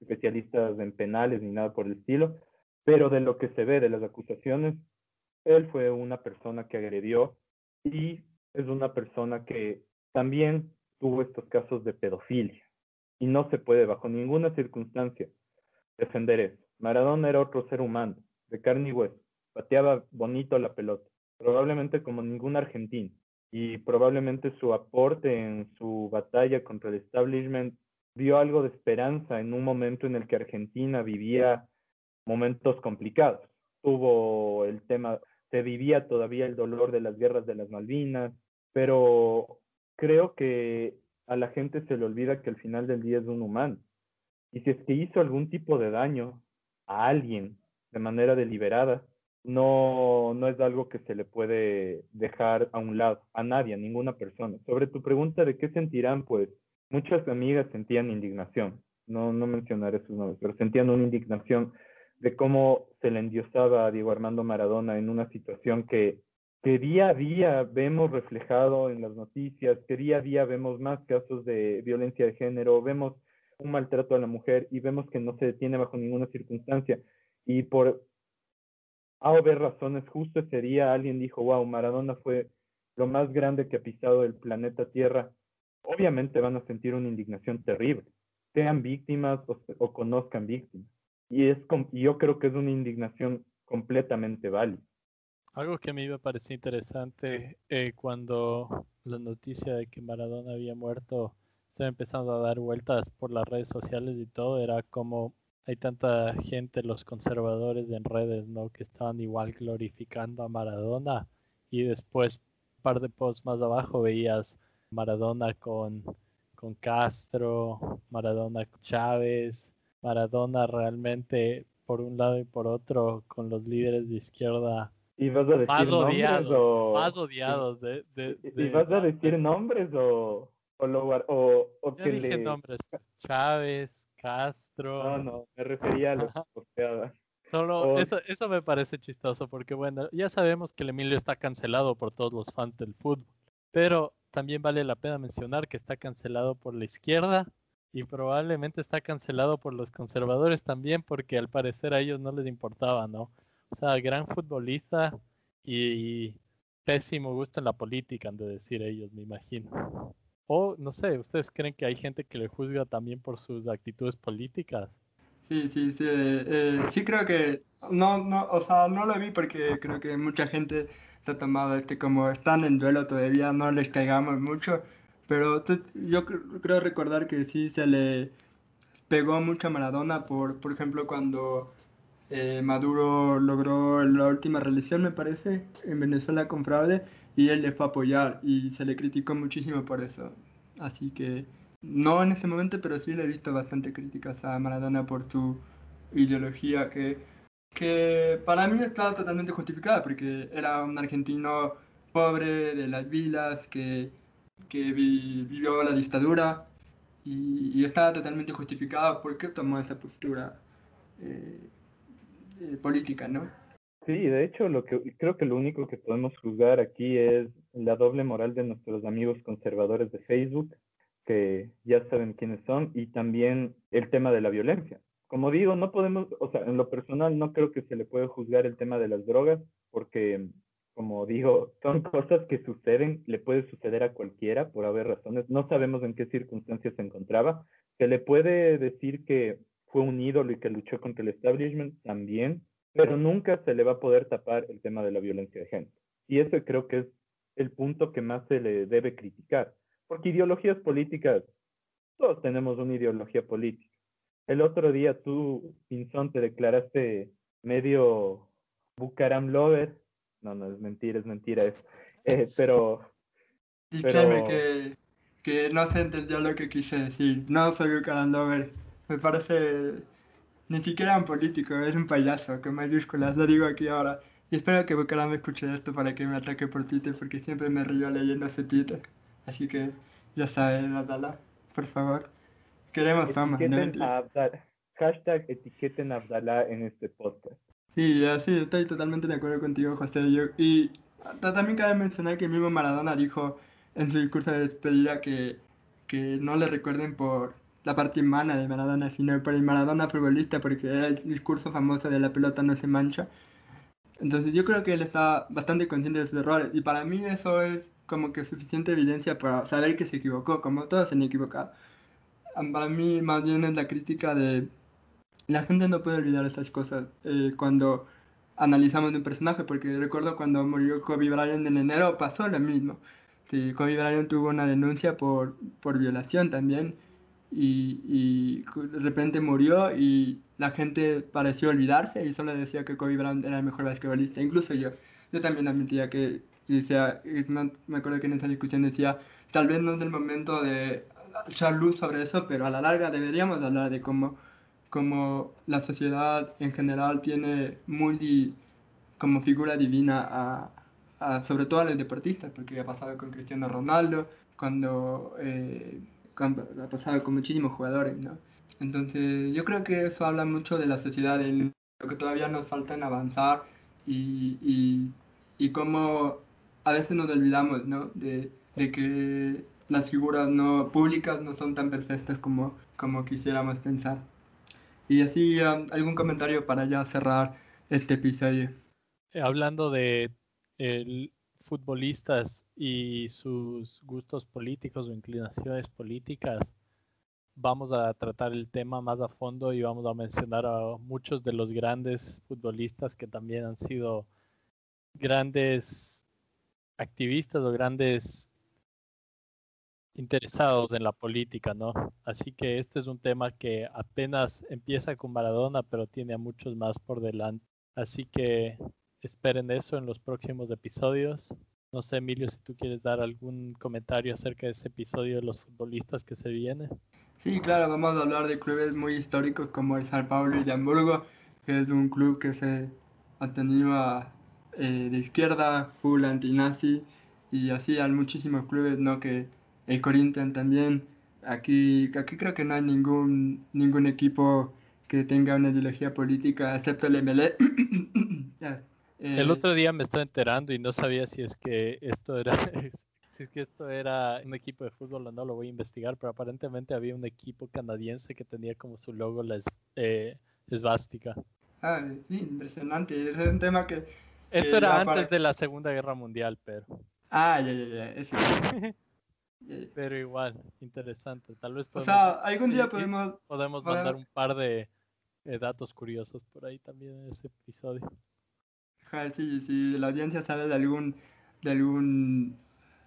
especialistas en penales ni nada por el estilo, pero de lo que se ve de las acusaciones, él fue una persona que agredió y es una persona que también tuvo estos casos de pedofilia y no se puede bajo ninguna circunstancia defender eso. Maradona era otro ser humano, de carne y hueso pateaba bonito la pelota, probablemente como ningún argentino. Y probablemente su aporte en su batalla contra el establishment dio algo de esperanza en un momento en el que Argentina vivía momentos complicados. Tuvo el tema, se vivía todavía el dolor de las guerras de las Malvinas, pero creo que a la gente se le olvida que al final del día es un humano. Y si es que hizo algún tipo de daño, a alguien de manera deliberada, no, no es algo que se le puede dejar a un lado, a nadie, a ninguna persona. Sobre tu pregunta de qué sentirán, pues muchas amigas sentían indignación, no, no mencionaré sus nombres, pero sentían una indignación de cómo se le endiosaba a Diego Armando Maradona en una situación que, que día a día vemos reflejado en las noticias, que día a día vemos más casos de violencia de género, vemos un maltrato a la mujer y vemos que no se detiene bajo ninguna circunstancia. Y por a ver razones, justo ese día alguien dijo, wow, Maradona fue lo más grande que ha pisado el planeta Tierra. Obviamente van a sentir una indignación terrible, sean víctimas o, conozcan víctimas. Y es yo creo que es una indignación completamente válida. Algo que a mí me pareció interesante eh, cuando la noticia de que Maradona había muerto estaba empezando a dar vueltas por las redes sociales y todo, era como hay tanta gente, los conservadores en redes, ¿no? Que estaban igual glorificando a Maradona y después, un par de posts más abajo, veías Maradona con, con Castro, Maradona con Chávez, Maradona realmente por un lado y por otro con los líderes de izquierda ¿Y vas a decir más odiados, o... más odiados de, ¿Y vas a decir nombres o, o, o, o que dije nombres, Chávez, Castro. No, no, me refería a los Solo eso, eso me parece chistoso porque bueno, ya sabemos que el Emilio está cancelado por todos los fans del fútbol, pero también vale la pena mencionar que está cancelado por la izquierda y probablemente está cancelado por los conservadores también porque al parecer a ellos no les importaba, ¿no? O sea, gran futbolista y pésimo gusto en la política, han de decir ellos, me imagino. O, no sé, ¿ustedes creen que hay gente que le juzga también por sus actitudes políticas? Sí, sí, sí. Eh, sí creo que, no, no, o sea, no lo vi porque creo que mucha gente se ha tomado este como están en duelo todavía, no les caigamos mucho, pero yo creo recordar que sí se le pegó mucho a Maradona por, por ejemplo, cuando eh, Maduro logró la última reelección, me parece, en Venezuela con fraude, y él le fue a apoyar y se le criticó muchísimo por eso. Así que no en este momento, pero sí le he visto bastante críticas a Maradona por su ideología que, que para mí está totalmente justificada porque era un argentino pobre de las vilas que, que vivió la dictadura y, y, estaba totalmente justificada porque tomó esa postura eh, eh, política, ¿no? Sí, de hecho, lo que creo que lo único que podemos juzgar aquí es la doble moral de nuestros amigos conservadores de Facebook, que ya saben quiénes son, y también el tema de la violencia. Como digo, no podemos, o sea, en lo personal no creo que se le pueda juzgar el tema de las drogas, porque, como digo, son cosas que suceden, le puede suceder a cualquiera por haber razones. No sabemos en qué circunstancias se encontraba. Se le puede decir que fue un ídolo y que luchó contra el establishment también, pero nunca se le va a poder tapar el tema de la violencia de género. Y ese creo que es el punto que más se le debe criticar, porque ideologías políticas, todos tenemos una ideología política. El otro día tú, Pinzón, te declaraste medio Bucaram Lover. No, no, es mentira, es mentira. Es, eh, pero... Y créeme que, que no se entendió lo que quise decir. No soy Bucaram Lover. Me parece ni siquiera un político, es un payaso, con mayúsculas, lo digo aquí ahora. Y espero que Bucaram escuche esto para que me ataque por Twitter, porque siempre me río leyendo ese Twitter. Así que, ya sabes, Abdala, por favor. Queremos fama. hashtag etiqueten a Abdala en este podcast. Sí, así, estoy totalmente de acuerdo contigo, José. y también cabe mencionar que el mismo Maradona dijo en su discurso de despedida que, que no le recuerden por la parte humana de Maradona, sino por el Maradona futbolista, porque era el discurso famoso de la pelota no se mancha. Entonces yo creo que él está bastante consciente de sus errores y para mí eso es como que suficiente evidencia para saber que se equivocó, como todos se han equivocado. Para mí más bien es la crítica de la gente no puede olvidar estas cosas eh, cuando analizamos un personaje, porque recuerdo cuando murió Kobe Bryant en enero pasó lo mismo. Sí, Kobe Bryant tuvo una denuncia por, por violación también y, de repente murió y la gente pareció olvidarse y solo decía que Kobe Bryant era el mejor basquetbolista, incluso yo. Yo también admitía que, decía, me acuerdo que en esa discusión decía, tal vez no es el momento de echar luz sobre eso, pero a la larga deberíamos hablar de cómo como la sociedad en general tiene muy como figura divina a, sobre todo a los deportistas, porque ha pasado con Cristiano Ronaldo, cuando, eh, ha pasado con muchísimos jugadores, ¿no? Entonces yo creo que eso habla mucho de la sociedad, en lo que todavía nos falta en avanzar y, y, y cómo a veces nos olvidamos, ¿no? De, de que las figuras no públicas no son tan perfectas como, como quisiéramos pensar. Y así, um, algún comentario para ya cerrar este episodio. Eh, hablando de futbolistas y sus gustos políticos o inclinaciones políticas, vamos a tratar el tema más a fondo y vamos a mencionar a muchos de los grandes futbolistas que también han sido grandes activistas o grandes interesados en la política, ¿no? Así que este es un tema que apenas empieza con Maradona, pero tiene a muchos más por delante. Así que esperen eso en los próximos episodios. No sé, Emilio, si tú quieres dar algún comentario acerca de ese episodio de los futbolistas que se viene. Sí, claro, vamos a hablar de clubes muy históricos como el San Pablo y de Hamburgo, que es un club que se atenía eh, de izquierda, full antinazi, y así hay muchísimos clubes, ¿no? Que el Corinthians también. Aquí, aquí creo que no hay ningún, ningún equipo que tenga una ideología política, excepto el MLE. el eh, otro día me estaba enterando y no sabía si es que esto era si es que esto era un equipo de fútbol o no, lo voy a investigar, pero aparentemente había un equipo canadiense que tenía como su logo la eh, esvástica. Ah, sí, impresionante. Es un tema que... Esto era antes de la Segunda Guerra Mundial, pero... Ah, ya, ya, ya. pero igual, interesante. Tal vez podemos, o sea, algún día podemos... Podemos mandar un par de, datos curiosos por ahí también en ese episodio. Sí, sí, la audiencia sabe de algún, de algún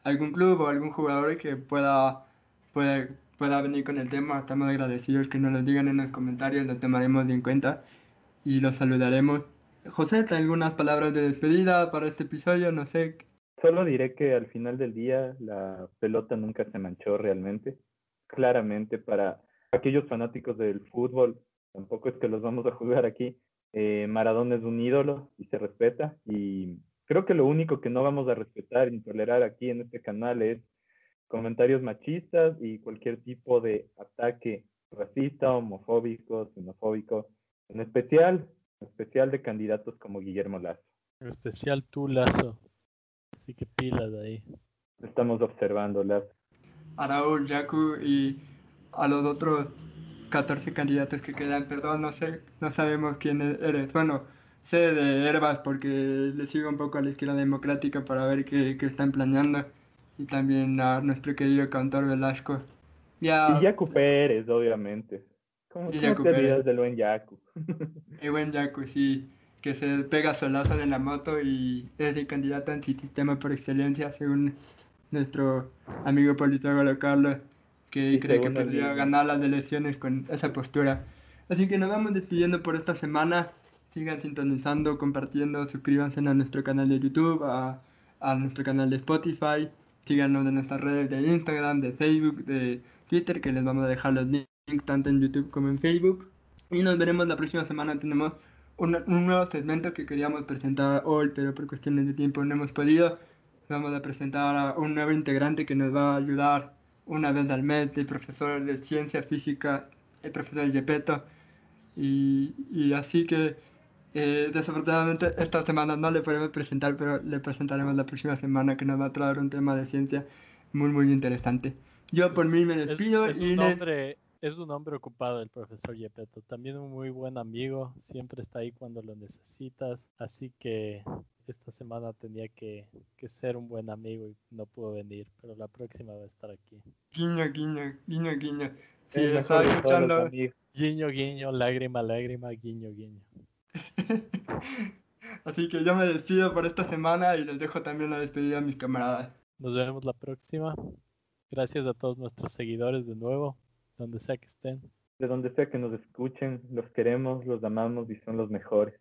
algún club o algún jugador que pueda, pueda, pueda venir con el tema. Estamos agradecidos que nos lo digan en los comentarios, lo tomaremos en cuenta y los saludaremos. José, algunas palabras de despedida para este episodio? No sé. Solo diré que al final del día la pelota nunca se manchó realmente. Claramente para aquellos fanáticos del fútbol, tampoco es que los vamos a jugar aquí. Eh, Maradona es un ídolo y se respeta y Creo que lo único que no vamos a respetar ni tolerar aquí en este canal es comentarios machistas y cualquier tipo de ataque racista, homofóbico, xenofóbico, en especial, en especial de candidatos como Guillermo Lazo. En especial tú, Lazo. Así que pilas ahí. Estamos observando, Lazo. A Raúl, Yaku y a los otros 14 candidatos que quedan, perdón, no sé, no sabemos quién eres. Bueno, sé de Herbas porque le sigo un poco a la izquierda democrática para ver qué, qué están planeando. Y también a nuestro querido cantor Velasco. Ya, y Yacu Pérez, obviamente. ¿Cómo, y ¿cómo te olvidas del buen Yacu? el buen Yacu, sí. Que se pega solazo de la moto y es el candidato antisistema por excelencia, según nuestro amigo politólogo Carlos, que cree que podría ganar las elecciones con esa postura. Así que nos vamos despidiendo por esta semana sigan sintonizando, compartiendo, suscríbanse a nuestro canal de YouTube, a, a nuestro canal de Spotify, síganos en nuestras redes de Instagram, de Facebook, de Twitter, que les vamos a dejar los links tanto en YouTube como en Facebook. Y nos veremos la próxima semana. Tenemos un, un nuevo segmento que queríamos presentar hoy, pero por cuestiones de tiempo no hemos podido. Vamos a presentar a un nuevo integrante que nos va a ayudar una vez al mes, el profesor de ciencia física, el profesor Yepeto. Y, y así que eh, desafortunadamente esta semana no le podemos presentar, pero le presentaremos la próxima semana que nos va a traer un tema de ciencia muy muy interesante. Yo por mí me despido es, un hombre, es un hombre ocupado el profesor Yepeto, también un muy buen amigo, siempre está ahí cuando lo necesitas, así que esta semana tenía que, que ser un buen amigo y no pudo venir, pero la próxima va a estar aquí. Guiño, guiño, guiño, guiño. Sí, lo estaba escuchando. Guiño, guiño, lágrima, lágrima, guiño, guiño. Así que yo me despido por esta semana y les dejo también la despedida a mis camaradas. Nos vemos la próxima. Gracias a todos nuestros seguidores de nuevo, donde sea que estén. De donde sea que nos escuchen, los queremos, los amamos y son los mejores.